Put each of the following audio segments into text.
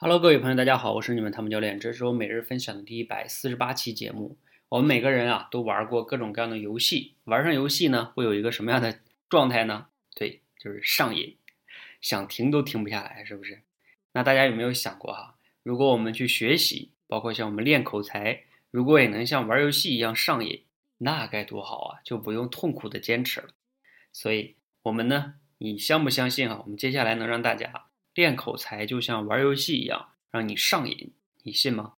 Hello，各位朋友，大家好，我是你们汤姆教练，这是我每日分享的第一百四十八期节目。我们每个人啊都玩过各种各样的游戏，玩上游戏呢会有一个什么样的状态呢？对，就是上瘾，想停都停不下来，是不是？那大家有没有想过哈？如果我们去学习，包括像我们练口才，如果也能像玩游戏一样上瘾，那该多好啊！就不用痛苦的坚持了。所以，我们呢，你相不相信啊？我们接下来能让大家。练口才就像玩游戏一样，让你上瘾，你信吗？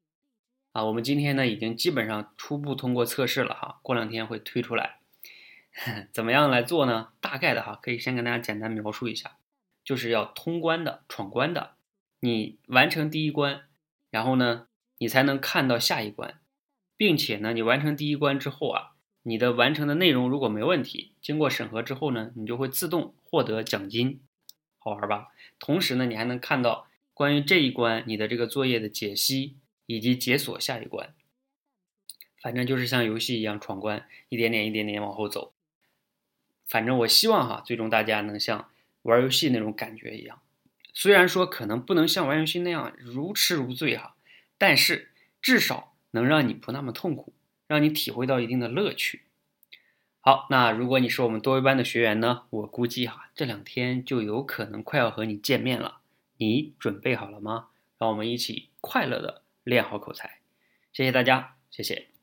啊，我们今天呢已经基本上初步通过测试了哈，过两天会推出来。怎么样来做呢？大概的哈，可以先跟大家简单描述一下，就是要通关的、闯关的。你完成第一关，然后呢，你才能看到下一关，并且呢，你完成第一关之后啊，你的完成的内容如果没问题，经过审核之后呢，你就会自动获得奖金。好玩吧？同时呢，你还能看到关于这一关你的这个作业的解析，以及解锁下一关。反正就是像游戏一样闯关，一点点、一点点往后走。反正我希望哈，最终大家能像玩游戏那种感觉一样。虽然说可能不能像玩游戏那样如痴如醉哈，但是至少能让你不那么痛苦，让你体会到一定的乐趣。好，那如果你是我们多维班的学员呢？我估计哈，这两天就有可能快要和你见面了。你准备好了吗？让我们一起快乐的练好口才。谢谢大家，谢谢。